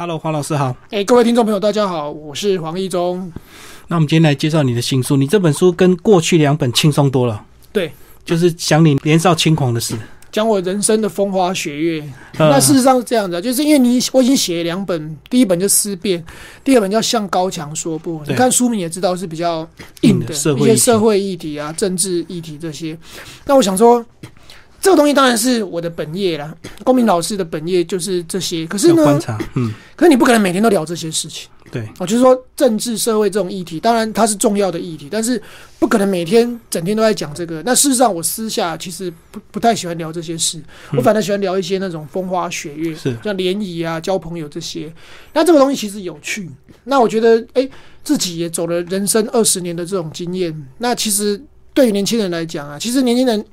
Hello，黄老师好。哎，各位听众朋友，大家好，我是黄义忠。那我们今天来介绍你的新书，你这本书跟过去两本轻松多了。对，就是讲你年少轻狂的事。讲我人生的风花雪月，那事实上是这样的，就是因为你我已经写了两本，第一本就《思辨》，第二本叫《向高墙说不》。你看书名也知道是比较硬的一些社会议题啊、政治议题这些。那我想说，这个东西当然是我的本业啦，公民老师的本业就是这些。可是呢，观察，嗯，可是你不可能每天都聊这些事情。对，我就是说政治社会这种议题，当然它是重要的议题，但是不可能每天整天都在讲这个。那事实上，我私下其实不不太喜欢聊这些事，我反而喜欢聊一些那种风花雪月，是像联谊啊、交朋友这些。那这个东西其实有趣。那我觉得，哎，自己也走了人生二十年的这种经验。那其实对于年轻人来讲啊，其实年轻人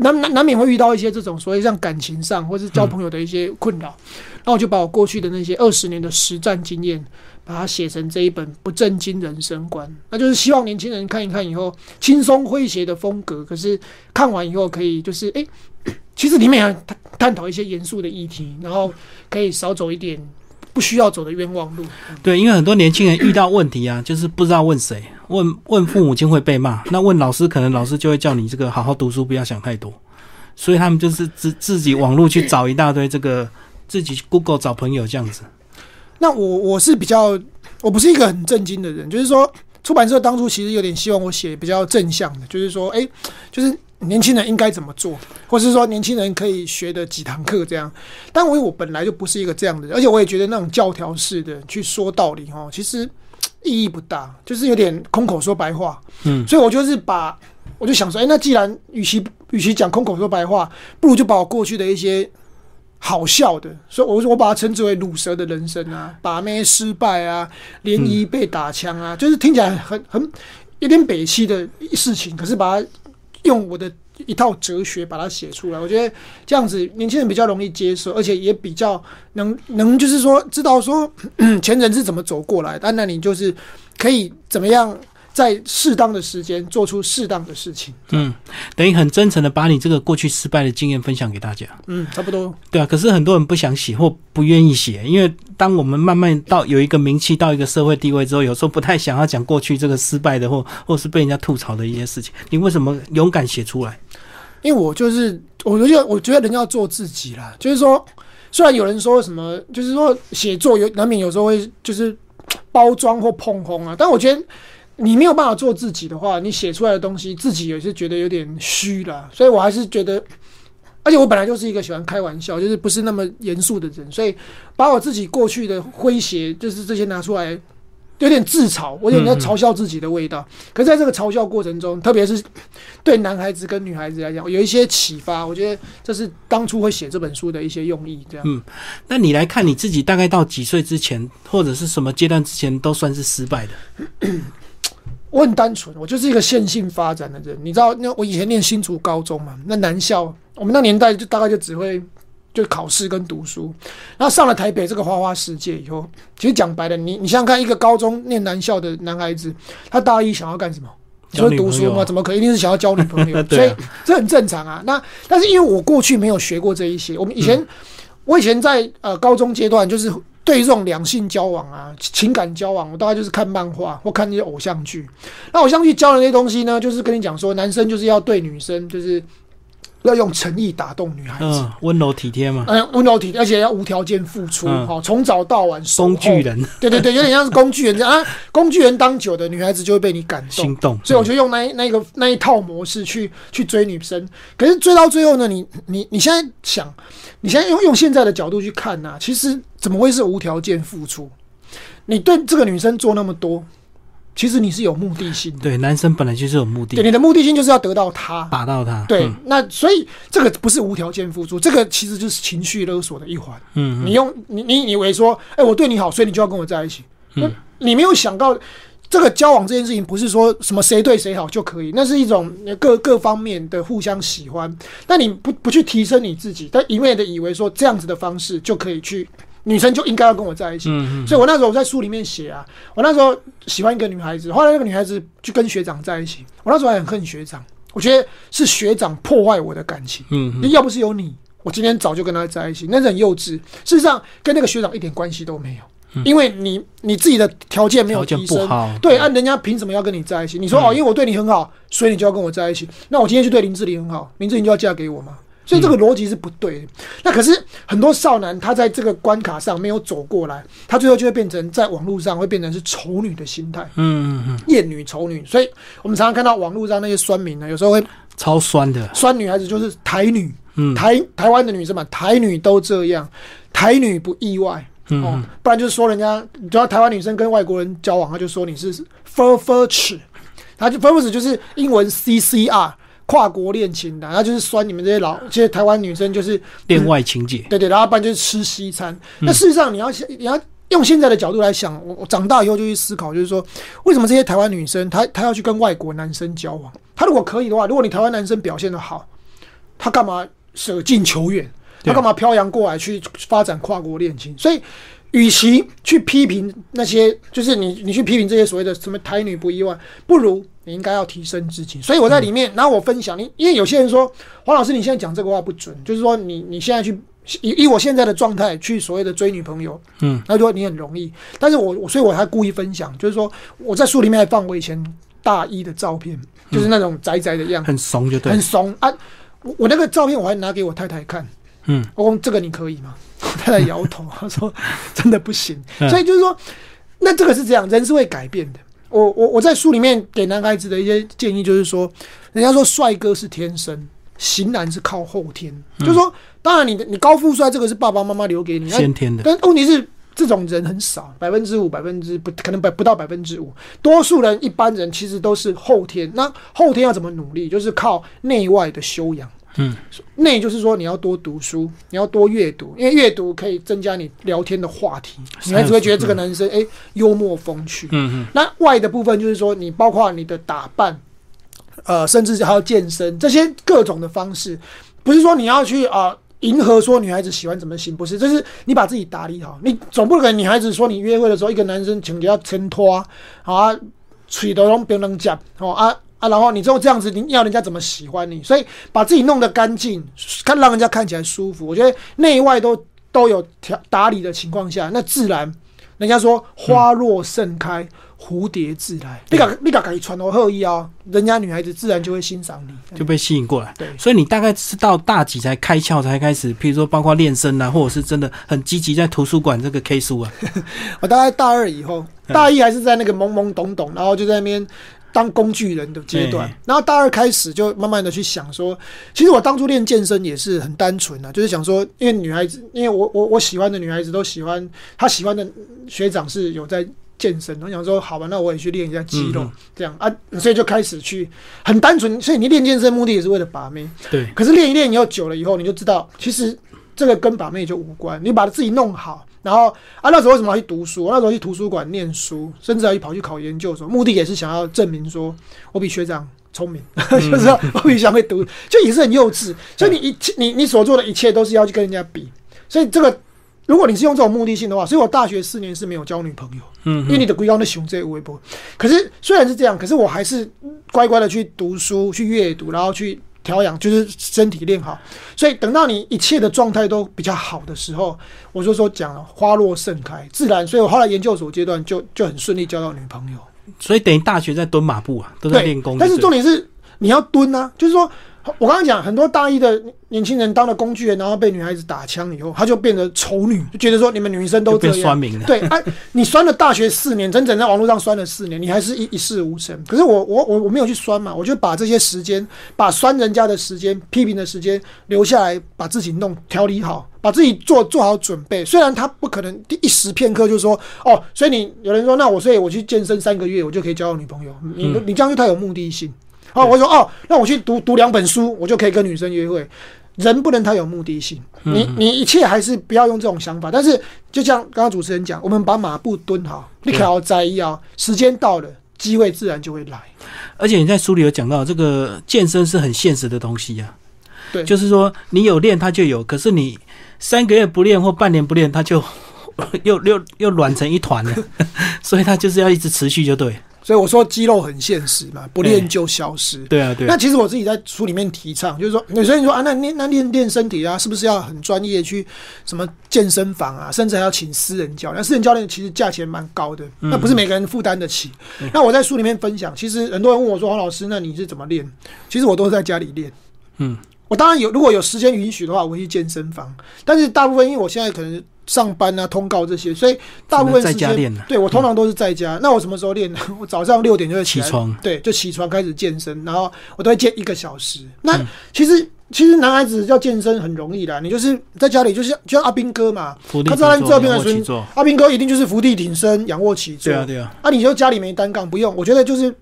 难难难免会遇到一些这种所谓像感情上或是交朋友的一些困扰。那我就把我过去的那些二十年的实战经验，把它写成这一本不正经人生观。那就是希望年轻人看一看以后，轻松诙谐的风格，可是看完以后可以就是哎，其实里面还探探讨一些严肃的议题，然后可以少走一点不需要走的冤枉路。对，因为很多年轻人遇到问题啊，就是不知道问谁，问问父母亲会被骂，那问老师可能老师就会叫你这个好好读书，不要想太多，所以他们就是自自己网络去找一大堆这个。自己 Google 找朋友这样子，那我我是比较，我不是一个很震惊的人，就是说出版社当初其实有点希望我写比较正向的，就是说，哎，就是年轻人应该怎么做，或是说年轻人可以学的几堂课这样。但我我本来就不是一个这样的人，而且我也觉得那种教条式的去说道理哦，其实意义不大，就是有点空口说白话。嗯，所以我就是把，我就想说，哎，那既然与其与其讲空口说白话，不如就把我过去的一些。好笑的，所以我我把它称之为“乳蛇的人生”啊，把妹失败啊，联谊被打枪啊，就是听起来很很有点北气的事情。可是把它用我的一套哲学把它写出来，我觉得这样子年轻人比较容易接受，而且也比较能能就是说知道说前人是怎么走过来，但那你就是可以怎么样。在适当的时间做出适当的事情，嗯，等于很真诚的把你这个过去失败的经验分享给大家，嗯，差不多，对啊。可是很多人不想写或不愿意写，因为当我们慢慢到有一个名气、到一个社会地位之后，有时候不太想要讲过去这个失败的或 或是被人家吐槽的一些事情。你为什么勇敢写出来？因为我就是，我觉得，我觉得人要做自己啦。就是说，虽然有人说什么，就是说写作有难免有时候会就是包装或碰红啊，但我觉得。你没有办法做自己的话，你写出来的东西自己也是觉得有点虚了，所以我还是觉得，而且我本来就是一个喜欢开玩笑，就是不是那么严肃的人，所以把我自己过去的诙谐，就是这些拿出来，有点自嘲，我有点在嘲笑自己的味道。可是在这个嘲笑过程中，特别是对男孩子跟女孩子来讲，有一些启发。我觉得这是当初会写这本书的一些用意。这样，嗯，那你来看你自己，大概到几岁之前，或者是什么阶段之前，都算是失败的。我很单纯，我就是一个线性发展的人。你知道，那我以前念新竹高中嘛，那男校，我们那年代就大概就只会就考试跟读书。然后上了台北这个花花世界以后，其实讲白了，你你想想看，一个高中念男校的男孩子，他大一想要干什么？就是读书吗？怎么可能？一定是想要交女朋友。所以这很正常啊。那但是因为我过去没有学过这一些，我们以前我以前在呃高中阶段就是。对于这种两性交往啊、情感交往，我大概就是看漫画或看那些偶像剧。那偶像剧教的那些东西呢，就是跟你讲说，男生就是要对女生就是。要用诚意打动女孩子，温柔体贴嘛。嗯，温柔体贴，而且要无条件付出，好，从早到晚。工具人，对对对，有点像是工具人啊。工具人当久的女孩子就会被你感动、心动，所以我就用那那个那一套模式去去追女生。可是追到最后呢，你你你现在想，你现在用用现在的角度去看呢，其实怎么会是无条件付出？你对这个女生做那么多。其实你是有目的性的，对，男生本来就是有目的，对，你的目的性就是要得到他，打到他，对，那所以这个不是无条件付出，这个其实就是情绪勒索的一环。嗯，你用你你以为说，哎，我对你好，所以你就要跟我在一起，嗯，你没有想到这个交往这件事情不是说什么谁对谁好就可以，那是一种各各方面的互相喜欢，但你不不去提升你自己，但一味的以为说这样子的方式就可以去。女生就应该要跟我在一起，所以我那时候我在书里面写啊，我那时候喜欢一个女孩子，后来那个女孩子就跟学长在一起，我那时候还很恨学长，我觉得是学长破坏我的感情，嗯，要不是有你，我今天早就跟他在一起，那是很幼稚。事实上，跟那个学长一点关系都没有，因为你你自己的条件没有提升，对，按人家凭什么要跟你在一起？你说、嗯。哦，因为我对你很好，所以你就要跟我在一起。那我今天就对林志玲很好，林志玲就要嫁给我吗？所以这个逻辑是不对的。那可是很多少男他在这个关卡上没有走过来，他最后就会变成在网络上会变成是丑女的心态，嗯嗯嗯，厌女丑女。所以我们常常看到网络上那些酸民呢，有时候会超酸的，酸女孩子就是台女，嗯台台湾的女生嘛，台女都这样，台女不意外。嗯哦，不然就是说人家，你知道台湾女生跟外国人交往，他就说你是 fur fur 齿，他就 fur fur 就是英文 CCR 跨国恋情的，他就是酸你们这些老这些台湾女生就是恋外情节，对对，然后不然就是吃西餐。嗯那事实上你要想你要用现在的角度来想，我我长大以后就去思考，就是说为什么这些台湾女生她她要去跟外国男生交往？她如果可以的话，如果你台湾男生表现的好，他干嘛舍近求远？他对干嘛漂洋过来去发展跨国恋情？所以，与其去批评那些，就是你你去批评这些所谓的什么台女不意外，不如你应该要提升自己。所以我在里面，然后我分享你，因为有些人说黄老师你现在讲这个话不准，就是说你你现在去以以我现在的状态去所谓的追女朋友，嗯，他说你很容易，但是我我所以我还故意分享，就是说我在书里面还放我以前大一的照片，就是那种宅宅的样子。很怂就对很，怂啊！我我那个照片我还拿给我太太看，嗯，我说这个你可以吗？我太太摇头，她说真的不行。嗯所以就是说，那这个是这样，人是会改变的。我我我在书里面给男孩子的一些建议就是说，人家说帅哥是天生，型男是靠后天。嗯就是说，当然你的你高富帅这个是爸爸妈妈留给你，那先天的，但问题是，这种人很少，百分之五、百分之不可能百不到百分之五。多数人一般人其实都是后天。那后天要怎么努力？就是靠内外的修养。嗯，内就是说你要多读书，你要多阅读，因为阅读可以增加你聊天的话题。女孩子会觉得这个男生诶幽默风趣。嗯嗯，那外的部分就是说，你包括你的打扮，呃，甚至还有健身这些各种的方式，不是说你要去啊、迎合说女孩子喜欢怎么行，不是，就是你把自己打理好。你总不可能女孩子说你约会的时候，一个男生请你要牵拖啊，嘴都拢别人讲哦啊啊，然后你之后这样子，你要人家怎么喜欢你？所以把自己弄得干净，看让人家看起来舒服。我觉得内外都都有调打理的情况下，那自然人家说花若盛开，蝴蝶自来。你敢你敢敢传头贺意啊，人家女孩子自然就会欣赏你。就被吸引过来。对所以你大概是到大几才开窍，才开始，譬如说包括练声啊，或者是真的很积极在图书馆这个 K 书啊。我大概大二以后，嗯大一还是在那个懵懵懂懂，然后就在那边当工具人的阶段嗯。然后大二开始就慢慢的去想说，其实我当初练健身也是很单纯啊，就是想说，因为女孩子，因为我我我喜欢的女孩子都喜欢，她喜欢的学长是有在。健身，我想说好吧，那我也去练一下肌肉嗯，这样啊，所以就开始去很单纯，所以你练健身目的也是为了把妹，对，可是练一练以后久了以后，你就知道，其实这个跟把妹就无关。你把自己弄好，然后啊，那时候为什么要去读书？我那时候去图书馆念书，甚至还跑去考研究所，目的也是想要证明说我比学长聪明，就是说我比学长会读，就也是很幼稚。所以你一切你你所做的一切都是要去跟人家比，所以这个。如果你是用这种目的性的话，所以我大学四年是没有交女朋友，嗯因为你的规纲的熊这微博。可是虽然是这样，可是我还是乖乖的去读书、去阅读，然后去调养，就是身体练好。所以等到你一切的状态都比较好的时候，我就说讲了，花落盛开，自然。所以我后来研究所阶段就就很顺利交到女朋友。所以等于大学在蹲马步啊，都在练功。但是重点是你要蹲啊，就是说。我刚刚讲，很多大一的年轻人当了工具人，然后被女孩子打枪以后，他就变得丑女，就觉得说你们女生都这样。对啊，你酸了大学四年，整整在网络上酸了四年，你还是一一事无成。可是我我我我没有去酸嘛，我就把这些时间，把酸人家的时间、批评的时间留下来，把自己弄调理好，把自己做做好准备。虽然他不可能第一时片刻就说哦，所以你有人说，那我所以我去健身三个月，我就可以交到女朋友。你你这样就太有目的性。哦，我说哦，那我去读读两本书，我就可以跟女生约会。人不能太有目的性，你你一切还是不要用这种想法。但是就像刚刚主持人讲，我们把马步蹲好，你可要在意啊，时间到了，机会自然就会来。而且你在书里有讲到，这个健身是很现实的东西呀、对就是说你有练它就有，可是你三个月不练或半年不练，它就又又又软成一团了。所以它就是要一直持续就对。所以我说肌肉很现实嘛，不练就消失。对啊，对啊。那其实我自己在书里面提倡，就是说，有些人说啊，那练那练练身体啊，是不是要很专业去什么健身房啊，甚至还要请私人教练？私人教练其实价钱蛮高的，那不是每个人负担得起。那我在书里面分享，其实很多人问我说，黄老师，那你是怎么练？其实我都是在家里练。嗯，我当然有，如果有时间允许的话，我会去健身房。但是大部分因为我现在可能上班啊、通告这些，所以大部分时间对我通常都是在家。那我什么时候练呢？我 早上六点就会起床，对，就起床开始健身，然后我都会健一个小时。那其实其实男孩子要健身很容易啦，你就是在家里，就是就像阿兵哥嘛，他在这边的时候，阿兵哥一定就是伏地挺身、仰卧起坐。对啊，对啊。啊，你就家里没单杠，不用。我觉得就是。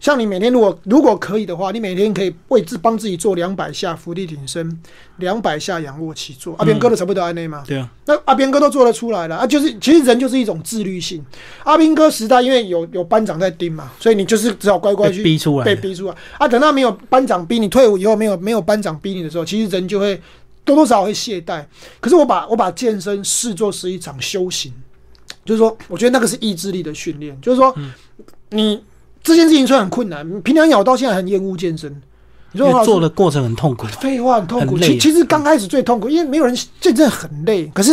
像你每天如果如果可以的话，你每天可以为自帮自己做两百下伏地挺身，两百下仰卧起坐。阿边哥的差不多安内吗？对啊，那阿边哥都做得出来了啊！就是其实人就是一种自律性。阿兵哥时代因为有有班长在盯嘛，所以你就是只好乖乖去逼出来，被逼出来啊！等到没有班长逼你退伍以后，没有没有班长逼你的时候，其实人就会多多少少会懈怠。可是我把我把健身视作是一场修行，就是说，我觉得那个是意志力的训练，就是说你。这件事情虽然很困难，平常咬到现在很厌恶健身。你说做的过程很痛苦，废话很痛苦。其其实刚开始最痛苦，因为没有人健身很累。可是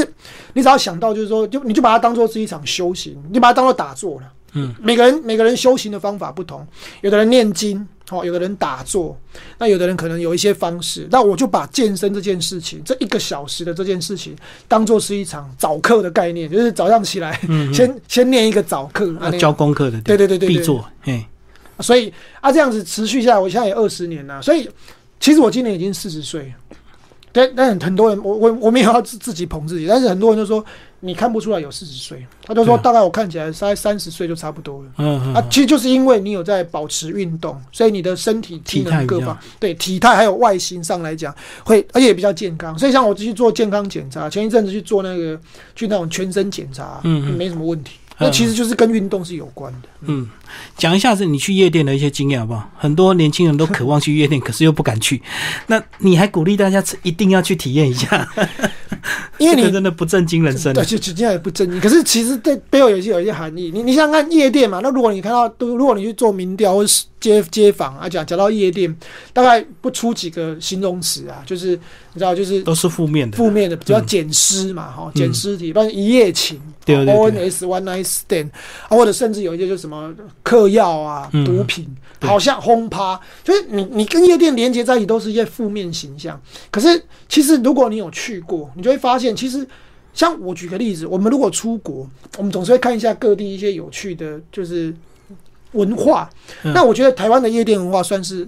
你只要想到，就是说，就你就把它当做是一场修行，你把它当做打坐了。嗯，每个人每个人修行的方法不同，有的人念经。好，有的人打坐，那有的人可能有一些方式，那我就把健身这件事情，这一个小时的这件事情，当做是一场早课的概念，就是早上起来，先先念一个早课，教功课的，对对对对，必做，哎，所以啊，这样子持续下来，我现在也二十年了，所以其实我今年已经四十岁。但但很多人，我我我没有要自自己捧自己，但是很多人就说你看不出来有四十岁，他就说大概我看起来大概三十岁就差不多了。嗯嗯。啊，其实就是因为你有在保持运动，所以你的身体体能各方对体态还有外形上来讲会，而且也比较健康。所以像我去做健康检查，前一阵子去做那个去那种全身检查，嗯，没什么问题。那其实就是跟运动是有关的。嗯，讲一下是你去夜店的一些经验好不好？很多年轻人都渴望去夜店，可是又不敢去。那你还鼓励大家一定要去体验一下，因为你真的不正经人生。对，就实际上也不正经。可是其实对背后有些有一些含义。你你想想看夜店嘛？那如果你看到，如果你去做民调或是街街访啊，讲讲到夜店，大概不出几个形容词啊，就是你知道，就是都是负面的，负面的，比较捡尸嘛，哈，捡尸体，不然一夜情。O N S One Night Stand 啊，或者甚至有一些就什么嗑药啊、毒品，好像轰趴，就是你你跟夜店连接在一起，都是一些负面形象。可是其实如果你有去过，你就会发现，其实像我举个例子，我们如果出国，我们总是会看一下各地一些有趣的，就是文化。那我觉得台湾的夜店文化算是。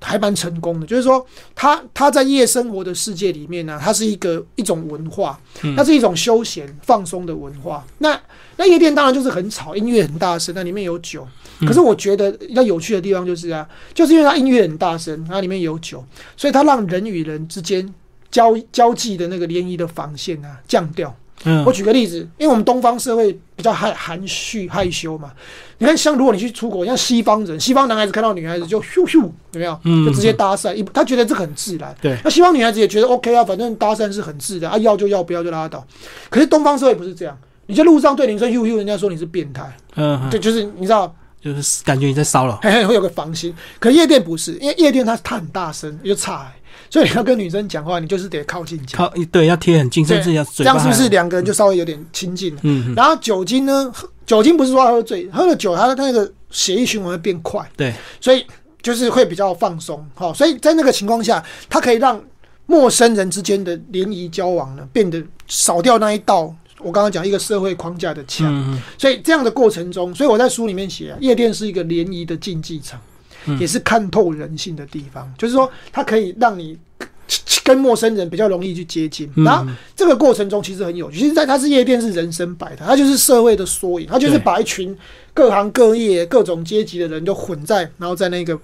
还蛮成功的，就是说，他他在夜生活的世界里面呢，它是一个一种文化，它是一种休闲放松的文化。那那夜店当然就是很吵，音乐很大声，那里面有酒。可是我觉得要有趣的地方就是啊，就是因为它音乐很大声，它里面有酒，所以它让人与人之间交交际的那个联谊的防线啊降掉。嗯我举个例子，因为我们东方社会比较害含蓄害羞嘛。你看，像如果你去出国，像西方人，西方男孩子看到女孩子就咻咻，有没有？嗯就直接搭讪，一他觉得这很自然。对，那西方女孩子也觉得 OK 啊，反正搭讪是很自然啊，要就要，不要就拉倒。可是东方社会不是这样，你在路上对女生咻咻，人家说你是变态。嗯，对，就是你知道，就是感觉你在骚扰，会会有个防心。可夜店不是，因为夜店它它很大声，又差。所以你要跟女生讲话，你就是得靠近靠对，要贴很近，甚至要这样是不是两个人就稍微有点亲近了？嗯，然后酒精呢？酒精不是说喝醉，喝了酒，它那个血液循环会变快，对，所以就是会比较放松。好，所以在那个情况下，它可以让陌生人之间的联谊交往呢，变得少掉那一道我刚刚讲一个社会框架的墙。所以这样的过程中，所以我在书里面写，夜店是一个联谊的竞技场。也是看透人性的地方，就是说，它可以让你跟陌生人比较容易去接近。然后这个过程中其实很有趣，其实在它是夜店是人生百态，它就是社会的缩影，它就是把一群各行各业、各种阶级的人都混在，然后在那个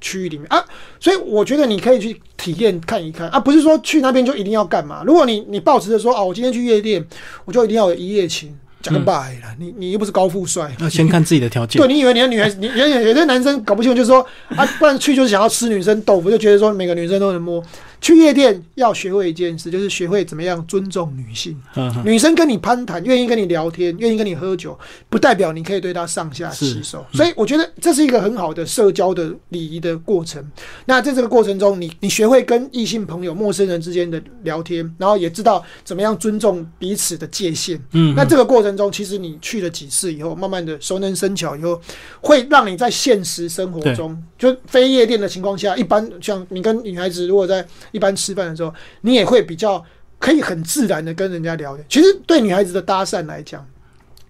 区域里面啊。所以我觉得你可以去体验看一看啊，不是说去那边就一定要干嘛。如果你你抱持着说哦，我今天去夜店，我就一定要有一夜情。讲个白了，你你又不是高富帅，要先看自己的条件。对，你以为你的女孩子，你有有些男生搞不清楚，就是说啊，不然去就是想要吃女生豆腐，就觉得说每个女生都能摸。去夜店要学会一件事，就是学会怎么样尊重女性。女生跟你攀谈，愿意跟你聊天，愿意跟你喝酒，不代表你可以对她上下其手。是所以我觉得这是一个很好的社交的礼仪的过程。那在这个过程中，你你学会跟异性朋友、陌生人之间的聊天，然后也知道怎么样尊重彼此的界限。嗯，那这个过程中，其实你去了几次以后，慢慢的熟能生巧以后，会让你在现实生活中，就非夜店的情况下，一般像你跟女孩子如果在一般吃饭的时候，你也会比较可以很自然的跟人家聊天。其实对女孩子的搭讪来讲，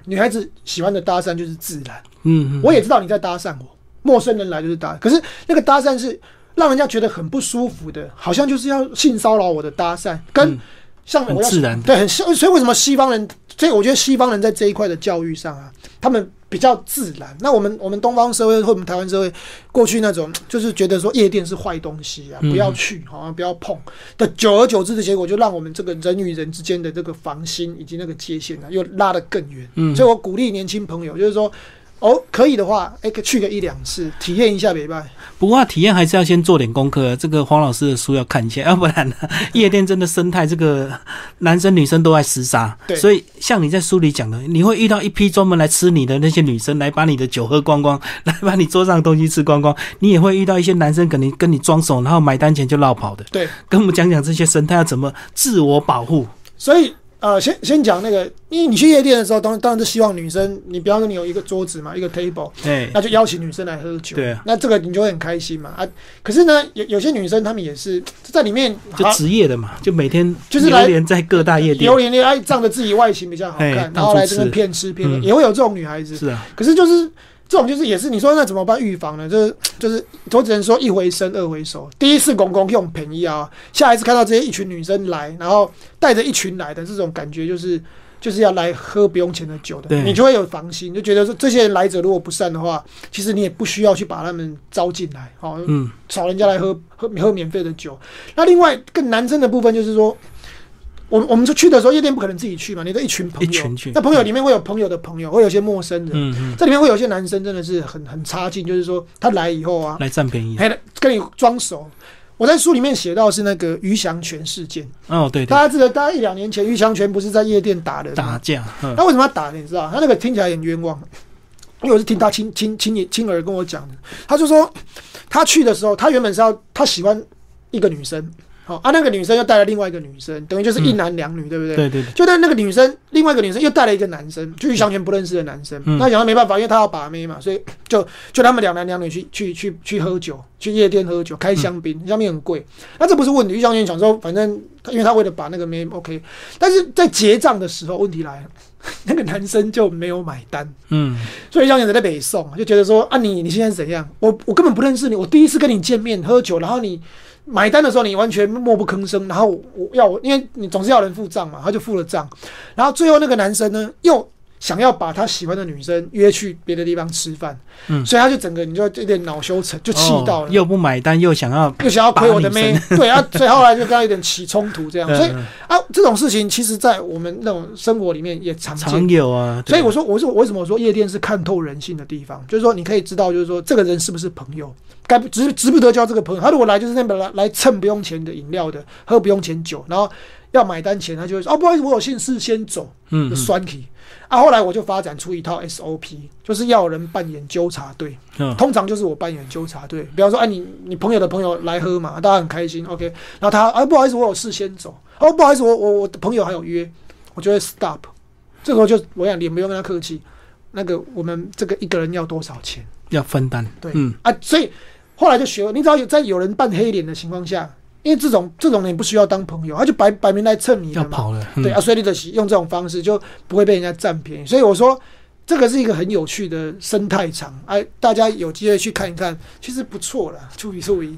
女孩子喜欢的搭讪就是自然。嗯嗯，我也知道你在搭讪我，陌生人来就是搭，可是那个搭讪是让人家觉得很不舒服的，好像就是要性骚扰我的搭讪，跟嗯像我自然对，很像。所以为什么西方人？所以我觉得西方人在这一块的教育上啊，他们比较自然。那我们我们东方社会或我们台湾社会过去那种就是觉得说夜店是坏东西啊，嗯不要去，好像不要碰的，久而久之的结果，就让我们这个人与人之间的这个防心以及那个界限呢、啊，又拉得更远。嗯所以我鼓励年轻朋友，就是说。哦，可以的话，哎、去个一两次，体验一下北拜。不过体验还是要先做点功课，这个黄老师的书要看一下，要不然呢，夜店真的生态，这个男生女生都在厮杀。对所以像你在书里讲的，你会遇到一批专门来吃你的那些女生，来把你的酒喝光光，来把你桌上的东西吃光光。你也会遇到一些男生跟你跟你装熟，然后买单前就绕跑的。对，跟我们讲讲这些生态要怎么自我保护。所以呃，先先讲那个，因为你去夜店的时候，当然当然是希望女生，你比方说你有一个桌子嘛，一个 table，对，那就邀请女生来喝酒。对啊那这个你就会很开心嘛啊。可是呢，有有些女生她们也是在里面就职业的嘛，就每天就是来流连在各大夜店流。连恋爱，仗着自己外形比较好哎看，然后来这边骗吃骗喝，嗯也会有这种女孩子。是啊，可是就是这种，就是也是你说那怎么办预防呢？就是就是我只能说一回生二回熟。第一次公公用便宜啊，下一次看到这些一群女生来，然后带着一群来的这种感觉，就是就是要来喝不用钱的酒的，你就会有防心，就觉得说这些人来者如果不善的话，其实你也不需要去把他们招进来，哦，嗯，找人家来喝喝喝免费的酒。那另外更男生的部分就是说，我们我们就去的时候，夜店不可能自己去嘛，你都一群朋友，一群去那朋友里面会有朋友的朋友，会有些陌生人。嗯嗯，这里面会有些男生真的是很很差劲，就是说他来以后啊，来占便宜。还跟你装熟。我在书里面写到是那个于祥全事件，哦，对对大，家记得，大概一两年前于祥全不是在夜店打的？打架。嗯那为什么要打？你知道？他那个听起来很冤枉，因为我是听他亲亲亲亲耳跟我讲的。他就说他去的时候，他原本是要他喜欢一个女生，好、啊，那个女生又带了另外一个女生，等于就是一男两女，对不对？对对对，就但那个女生，另外一个女生又带了一个男生，就于祥全不认识的男生。嗯那讲他没办法，因为他要把妹嘛，所以就就他们两男两女去去去去喝酒，去夜店喝酒，开香槟，香槟很贵。那这不是问题，于祥全想说，反正他因为他为了把那个妹 OK，但是在结账的时候，问题来了，那个男生就没有买单。嗯，所以让人在北宋就觉得说啊你，你现在是怎样？我我根本不认识你，我第一次跟你见面喝酒，然后你买单的时候你完全默不吭声，然后我要我，因为你总是要人付账嘛，他就付了账，然后最后那个男生呢又。想要把他喜欢的女生约去别的地方吃饭，嗯。所以他就整个你就有点恼羞成，就气到了，哦又不买单，又想要又想要亏我的妹，对啊，所以后来就跟他有点起冲突这样，所以嗯啊这种事情其实，在我们那种生活里面也常见，常有啊。所以我说，我说我为什么我说夜店是看透人性的地方，就是说你可以知道，就是说这个人是不是朋友，该不值值不得交这个朋友。他如果来就是那边来来蹭不用钱的饮料的，喝不用钱酒，然后要买单前，他就会说哦，不好意思，我有信事先走，嗯嗯。就酸体。啊，后来我就发展出一套 SOP，就是要人扮演纠察队，嗯通常就是我扮演纠察队。比方说，哎、你你朋友的朋友来喝嘛，大家很开心，OK。然后他，啊，不好意思，我有事先走。哦，不好意思，我我我的朋友还有约，我就会 stop。这时候就我想，你不用跟他客气。那个我们这个一个人要多少钱？要分担。对，嗯，啊，所以后来就学，你只要有在有人扮黑脸的情况下，因为这种这种人不需要当朋友，他就摆摆明来蹭你的嘛。要跑了。嗯对啊，所以你的用这种方式就不会被人家占便宜。所以我说，这个是一个很有趣的生态场，哎，大家有机会去看一看，其实不错了，注意注意。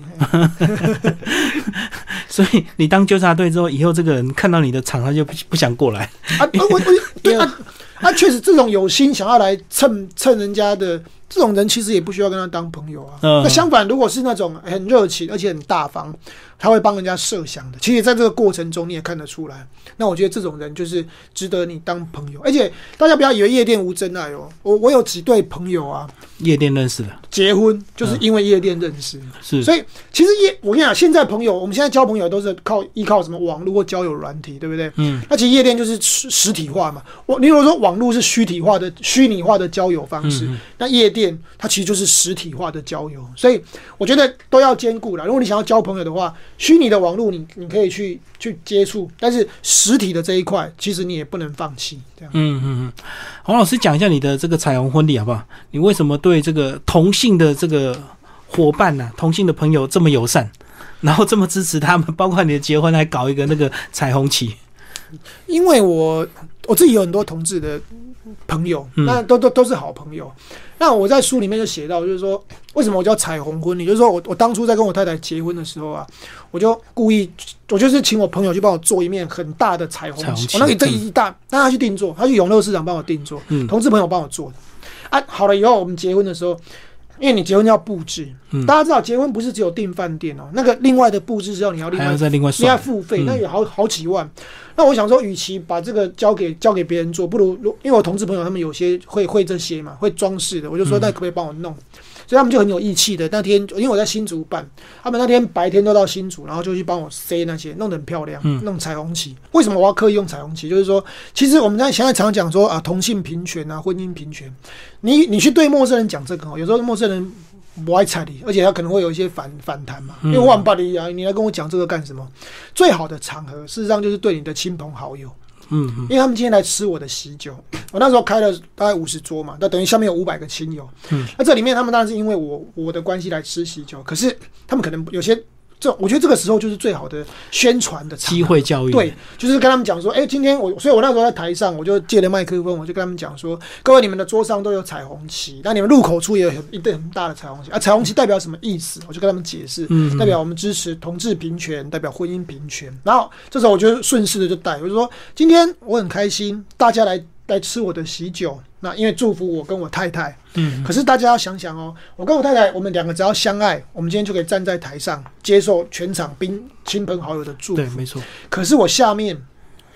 所以你当纠察队之后，以后这个人看到你的场，他就不不想过来。啊，我我对啊啊，确实这种有心想要来蹭蹭人家的这种人其实也不需要跟他当朋友啊。嗯那相反，如果是那种很热情而且很大方，他会帮人家设想的，其实在这个过程中你也看得出来。那我觉得这种人就是值得你当朋友。而且大家不要以为夜店无真爱哦，我我有几对朋友啊，夜店认识的，结婚就是因为夜店认识。是所以其实夜，我跟你讲，现在朋友，我们现在交朋友都是靠依靠什么网络或交友软体，对不对？嗯，那其实夜店就是实实体化嘛。我你如果说网络是虚体化的、虚拟化的交友方式，嗯那夜店它其实就是实体化的交友。所以我觉得都要兼顾了。如果你想要交朋友的话，虚拟的网络你你可以去去接触，但是实体的这一块，其实你也不能放弃。这样。嗯嗯嗯，黄老师讲一下你的这个彩虹婚礼好不好？你为什么对这个同性的这个伙伴呐、同性的朋友这么友善，然后这么支持他们，包括你的结婚还搞一个那个彩虹旗？因为我我自己有很多同志的朋友，嗯那都都都是好朋友。那我在书里面就写到，就是说为什么我叫彩虹婚礼，就是说我我当初在跟我太太结婚的时候啊，我就故意我就是请我朋友去帮我做一面很大的彩虹旗，我那里这嗯一大，让他去定做，他去永乐市场帮我定做，嗯同志朋友帮我做的。啊，好了以后我们结婚的时候。因为你结婚要布置，嗯大家知道结婚不是只有订饭店哦，那个另外的布置之后你要另外要再另外你要？付费，嗯那有好好几万。那我想说，与其把这个交给交给别人做，不如如因为我同志朋友他们有些会会这些嘛，会装饰的，我就说嗯那可不可以帮我弄？所以他们就很有义气的。那天因为我在新竹办，他们那天白天都到新竹，然后就去帮我塞那些，弄得很漂亮，嗯弄彩虹旗。为什么我要刻意用彩虹旗？就是说，其实我们在现在常讲说啊，同性平权啊，婚姻平权，你你去对陌生人讲这个哦，有时候陌生人。不爱睬你，而且他可能会有一些反反弹嘛，因为我很不理啊，你来跟我讲这个干什么？最好的场合，事实上就是对你的亲朋好友，嗯嗯。因为他们今天来吃我的喜酒，我那时候开了大概五十桌嘛，那等于下面有五百个亲友。嗯，那这里面他们当然是因为我我的关系来吃喜酒，可是他们可能有些这，我觉得这个时候就是最好的宣传的机会教育，对，就是跟他们讲说，哎、今天我，所以我那时候在台上，我就借了麦克风，我就跟他们讲说，各位，你们的桌上都有彩虹旗，那你们入口处也有很一对很大的彩虹旗啊，彩虹旗代表什么意思？我就跟他们解释，嗯，嗯代表我们支持同志平权，代表婚姻平权。然后这时候我就顺势的就带，我就说，今天我很开心，大家来来吃我的喜酒，那因为祝福我跟我太太。嗯可是大家要想想哦，我跟我太太，我们两个只要相爱，我们今天就可以站在台上接受全场宾亲朋好友的祝福对，。没错，可是我下面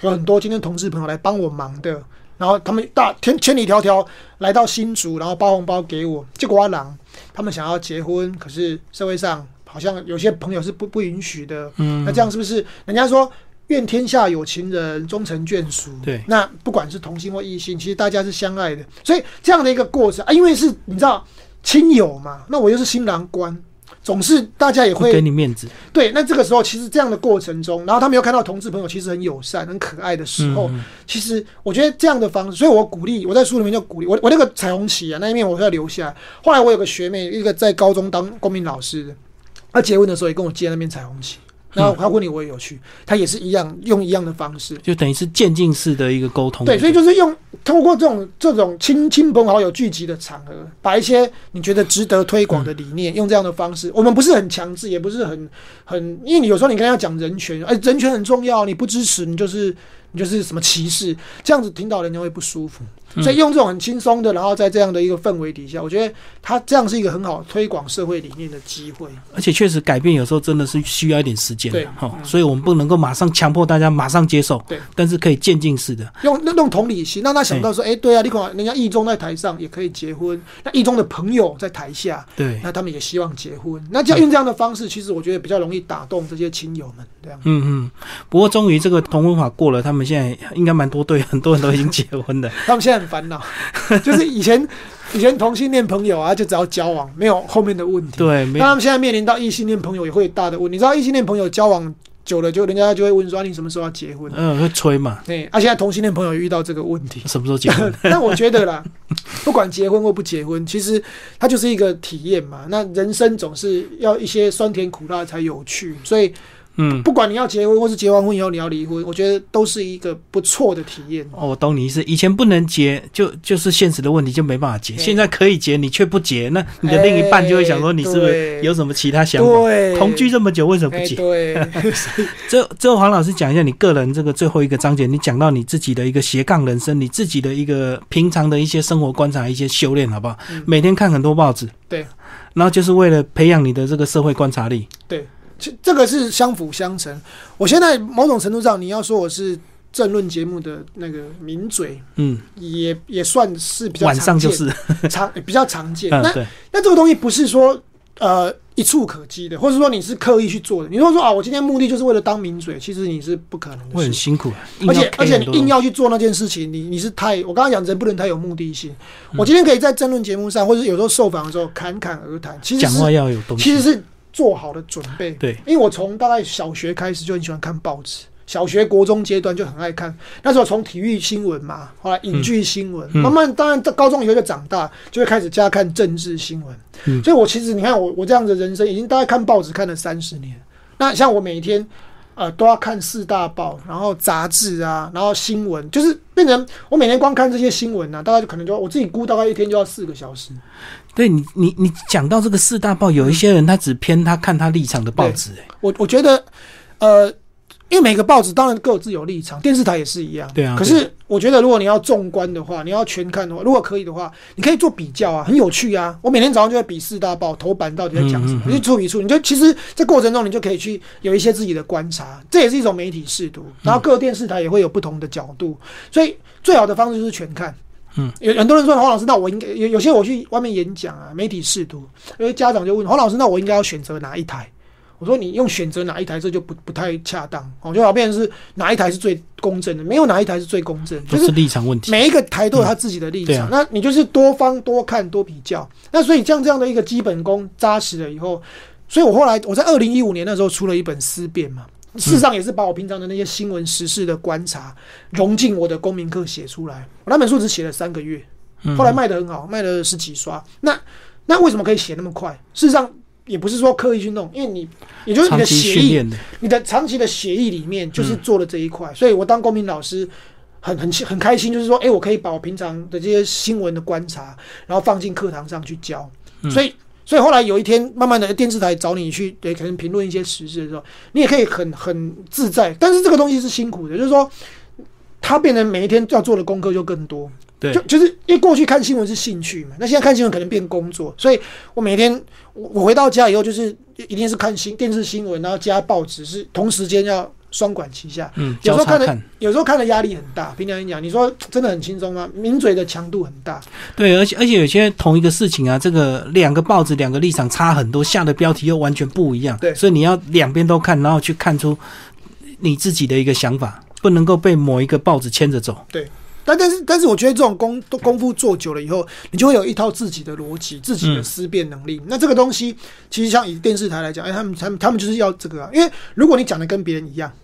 有很多今天同事朋友来帮我忙的，然后他们大千千里迢迢来到新竹，然后包红包给我。结果阿郎，他们想要结婚，可是社会上好像有些朋友是不不允许的。嗯，那这样是不是人家说愿天下有情人终成眷属？对那不管是同性或异性，其实大家是相爱的。所以这样的一个过程啊，因为是你知道亲友嘛，那我又是新郎官。总是大家也会会给你面子，对，那这个时候其实这样的过程中，然后他们又看到同志朋友其实很友善、很可爱的时候，嗯其实我觉得这样的方式，所以我鼓励我在书里面就鼓励我我那个彩虹旗啊那一面我是要留下来。后来我有个学妹，一个在高中当公民老师的，她结婚的时候也跟我借那面彩虹旗，然后他婚礼我也有去，他也是一样用一样的方式。就等于是渐进式的一个沟通，对，所以就是用通过这种这种亲亲朋好友聚集的场合，把一些你觉得值得推广的理念，用这样的方式，我们不是很强制，也不是很很，因为你有时候你跟人家讲人权，哎，人权很重要，你不支持，你就是你就是什么歧视，这样子听到人家会不舒服。所以用这种很轻松的，然后在这样的一个氛围底下，我觉得他这样是一个很好推广社会理念的机会。而且确实改变有时候真的是需要一点时间对的哈，所以我们不能够马上强迫大家马上接受，对，但是可以渐进式的，用那种同理心，让他想到说，哎、对啊，你看人家义中在台上也可以结婚，那义中的朋友在台下，对，那他们也希望结婚，那这样用这样的方式，其实我觉得比较容易打动这些亲友们。这样，嗯嗯。不过终于这个同婚法过了，他们现在应该蛮多对，很多人都已经结婚的，他们现在很烦恼，就是以前以前同性恋朋友啊，就只要交往，没有后面的问题。，对，他们现在面临到异性恋朋友也会有大的问题。你知道异性恋朋友交往久了，就人家就会问说、啊你什么时候要结婚？嗯会催嘛，对，啊，现在同性恋朋友遇到这个问题。什么时候结婚？但我觉得啦，不管结婚或不结婚，其实它就是一个体验嘛。那人生总是要一些酸甜苦辣才有趣，所以嗯，不管你要结婚或是结完婚以后你要离婚，我觉得都是一个不错的体验。哦，我懂你意思。以前不能结，就就是现实的问题，就没办法结。对现在可以结，你却不结，那你的另一半就会想说，你是不是有什么其他想法？对，同居这么久，为什么不哎，结？对，最最后，黄老师讲一下你个人这个最后一个章节，你讲到你自己的一个斜杠人生，你自己的一个平常的一些生活观察、一些修炼，好不好？嗯每天看很多报纸，对，然后就是为了培养你的这个社会观察力。这这个是相辅相成。我现在某种程度上，你要说我是政论节目的那个名嘴，嗯，也也算是比较晚上常见就是，常比较常见。嗯，那，那这个东西不是说呃一触可及的，或者说你是刻意去做的。你如果说啊，我今天目的就是为了当名嘴，其实你是不可能会很。辛苦啊，而且而且你硬要去做那件事情，你你是太我刚刚讲人不能太有目的性。嗯我今天可以在争论节目上，或者有时候受访的时候侃侃而谈，其实讲话要有东西。其实是做好的准备。对，因为我从大概小学开始就很喜欢看报纸，小学、国中阶段就很爱看。那时候从体育新闻嘛，后来影剧新闻，嗯慢慢当然到高中以后就长大，就会开始加看政治新闻。嗯所以我其实你看我我这样的人生，已经大概看报纸看了三十年。那像我每天。呃，都要看四大报，然后杂志啊，然后新闻，就是变成我每天光看这些新闻啊，大概就可能就我自己估大概一天就要四个小时。对你，你你讲到这个四大报，有一些人他只偏他看他立场的报纸、哎我我觉得，呃，因为每个报纸当然各自有立场，电视台也是一样。对啊可是我觉得，如果你要纵观的话，你要全看的话，如果可以的话，你可以做比较啊，很有趣啊。我每天早上就会比四大报头版到底在讲什么，嗯嗯嗯你就处比处，你就其实，在过程中你就可以去有一些自己的观察，这也是一种媒体视读。然后各电视台也会有不同的角度，所以最好的方式就是全看。嗯，有很多人说黄老师，那我应该有有些我去外面演讲啊，媒体试读，有些家长就问黄老师，那我应该要选择哪一台？我说你用选择哪一台，这就不不太恰当。哦，就好变成是哪一台是最公正的，没有哪一台是最公正，就是立场问题。每一个台都有他自己的立场。那你就是多方多看多比较。那所以这样这样的一个基本功扎实了以后，所以我后来我在二零一五年那时候出了一本《思辨》嘛。事实上也是把我平常的那些新闻时事的观察融进我的公民课写出来。我那本书只写了三个月，嗯后来卖的很好，卖了十几刷。那那为什么可以写那么快？事实上也不是说刻意去弄，因为你也就是你的血液，训练的，你的长期的协议里面就是做了这一块，所以我当公民老师很很很开心，就是说，哎、我可以把我平常的这些新闻的观察，然后放进课堂上去教，嗯所以。所以后来有一天，慢慢的电视台找你去，对，可能评论一些时事的时候，你也可以很很自在。但是这个东西是辛苦的，就是说，它变成每一天要做的功课就更多。对就，就是因为过去看新闻是兴趣嘛，那现在看新闻可能变工作，所以我每天我我回到家以后，就是一定是看新电视新闻，然后加报纸，是同时间要双管齐下。嗯，有时候看的有时候看的压力很大。平常你讲，你说真的很轻松吗？抿嘴的强度很大。对，而且而且有些同一个事情啊，这个两个报纸两个立场差很多，下的标题又完全不一样，对所以你要两边都看，然后去看出你自己的一个想法，不能够被某一个报纸牵着走。对但但是但是，我觉得这种功都功夫做久了以后，你就会有一套自己的逻辑、自己的嗯思辨能力。那这个东西，其实像以电视台来讲，哎，他们他们他们就是要这个啊，因为如果你讲的跟别人一样，嗯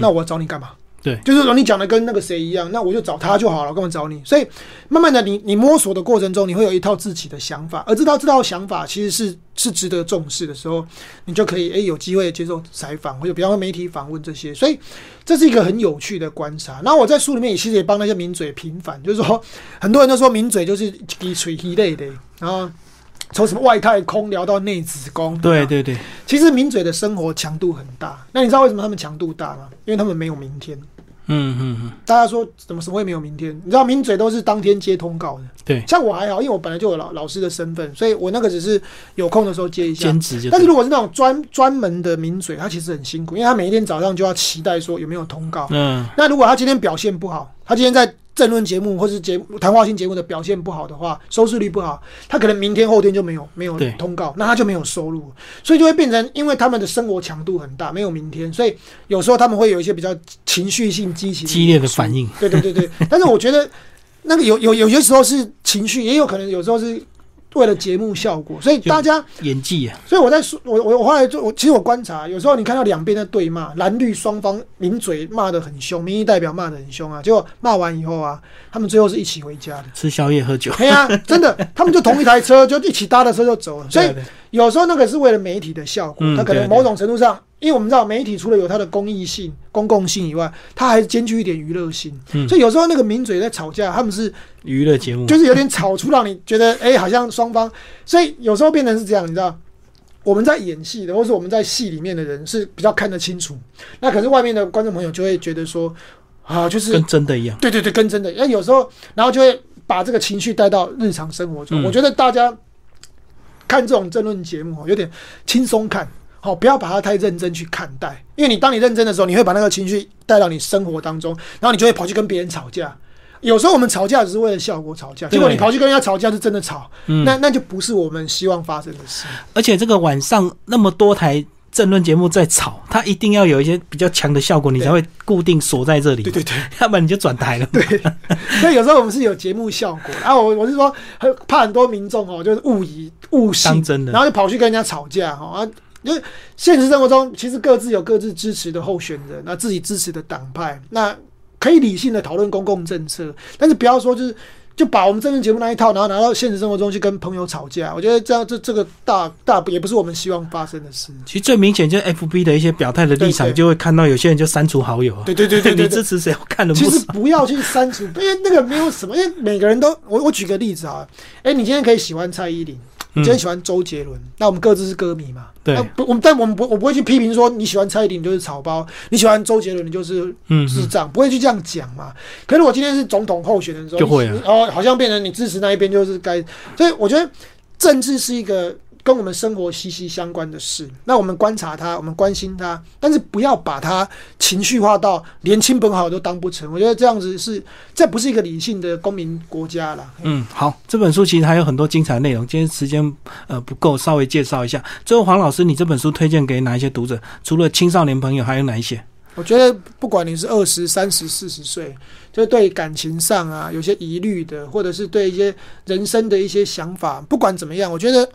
那我找你干嘛？对就是说你讲的跟那个谁一样，那我就找他就好了，我干嘛找你？所以慢慢的你，你摸索的过程中，你会有一套自己的想法，而这套这套想法其实是是值得重视的时候，你就可以诶有机会接受采访，或者比方说媒体访问这些，所以这是一个很有趣的观察。然后我在书里面也其实也帮那些名嘴平反，就是说很多人都说名嘴就是低垂一类的，然后从什么外太空聊到内子宫，对对对，其实名嘴的生活强度很大。那你知道为什么他们强度大吗？因为他们没有明天。嗯嗯嗯，大家说怎么什么会没有明天？你知道名嘴都是当天接通告的，对，像我还好，因为我本来就有老老师的身份，所以我那个只是有空的时候接一下。兼职就但是如果是那种专专门的名嘴，他其实很辛苦，因为他每一天早上就要期待说有没有通告。嗯那如果他今天表现不好，他今天在政论节目或是节目谈话性节目的表现不好的话，收视率不好，他可能明天后天就没有没有通告，那他就没有收入，所以就会变成因为他们的生活强度很大，没有明天，所以有时候他们会有一些比较情绪性激情激烈的反应，对对对对，但是我觉得那个有有有些时候是情绪，也有可能有时候是为了节目效果，所以大家，演技啊，所以我在说，我我我后来就我其实我观察，有时候你看到两边在对骂，蓝绿双方抿嘴骂的很凶，民意代表骂的很凶啊，结果骂完以后啊，他们最后是一起回家的。吃宵夜喝酒，对呀、真的，他们就同一台车，就一起搭的车就走了。所以有时候那个是为了媒体的效果，嗯他可能某种程度上因为我们知道媒体除了有它的公益性、公共性以外，它还兼具一点娱乐性。嗯所以有时候那个名嘴在吵架，他们是娱乐节目就是有点吵出让你觉得，哎、好像双方，所以有时候变成是这样，你知道，我们在演戏的，或是我们在戏里面的人是比较看得清楚，那可是外面的观众朋友就会觉得说，啊，就是跟真的一样。对对对，跟真的，那有时候，然后就会把这个情绪带到日常生活中。嗯我觉得大家看这种争论节目哦，有点轻松看，好、不要把它太认真去看待，因为你当你认真的时候，你会把那个情绪带到你生活当中，然后你就会跑去跟别人吵架。有时候我们吵架只是为了效果吵架，对结果你跑去跟人家吵架是真的吵，嗯，那那就不是我们希望发生的事。而且这个晚上那么多台政论节目在吵，它一定要有一些比较强的效果，你才会固定锁在这里。对对对，要不然你就转台了。对，所以有时候我们是有节目效果的。然后我我是说，很怕很多民众哦，就是误以误信，真的然后就跑去跟人家吵架哈啊。就是现实生活中，其实各自有各自支持的候选人，那自己支持的党派，那可以理性的讨论公共政策，但是不要说就是就把我们政治节目那一套，然后拿到现实生活中去跟朋友吵架。我觉得这样这这个大大也不是我们希望发生的事。其实最明显就是 FB 的一些表态的立场，就会看到有些人就删除好友啊。对对对对对你支持谁？我看了其。实不要去删除，因为那个没有什么，因为每个人都，我我举个例子啊，哎，你今天可以喜欢蔡依林，你今天喜欢周杰伦，那我们各自是歌迷嘛，对。那不，我们但我们不，我不会去批评说你喜欢蔡依林你就是草包，你喜欢周杰伦你就是智障，不会去这样讲嘛。可是我今天是总统候选人的时候，就会哦，好像变成你支持那一边就是该，所以我觉得政治是一个跟我们生活息息相关的事。那我们观察它，我们关心它，但是不要把它情绪化到连亲朋好友都当不成。我觉得这样子是，这不是一个理性的公民国家了。嗯，好，这本书其实还有很多精彩内容，今天时间呃不够，稍微介绍一下。最后，黄老师，你这本书推荐给哪一些读者？除了青少年朋友，还有哪一些？我觉得不管你是二十三十、四十岁，就是对感情上啊有些疑虑的，或者是对一些人生的一些想法，不管怎么样，我觉得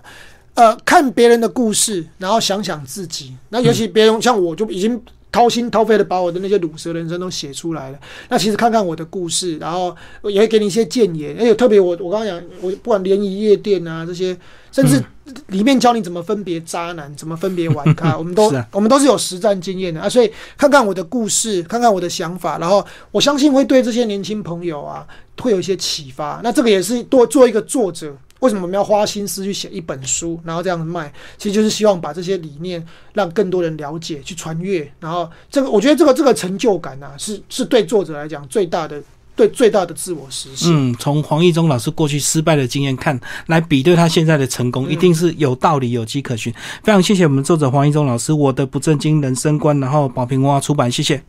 呃看别人的故事，然后想想自己。那尤其别人、像我就已经掏心掏肺的把我的那些卤蛇人生都写出来了。那其实看看我的故事，然后也会给你一些建言。而且特别我我刚刚讲，我不管联谊夜店啊这些，甚至里面教你怎么分别渣男，怎么分别玩咖，我们都、啊我们都是有实战经验的啊。所以看看我的故事，看看我的想法，然后我相信会对这些年轻朋友啊会有一些启发。那这个也是多做一个作者。为什么我们要花心思去写一本书，然后这样卖？其实就是希望把这些理念让更多人了解，去传阅。然后这个，我觉得这个这个成就感啊，是是对作者来讲最大的、对最大的自我实现。嗯，从黄义中老师过去失败的经验看来比对他现在的成功，嗯一定是有道理、有迹可循。非常谢谢我们作者黄义中老师，《我的不正经人生观》，然后宝瓶文化出版，谢谢。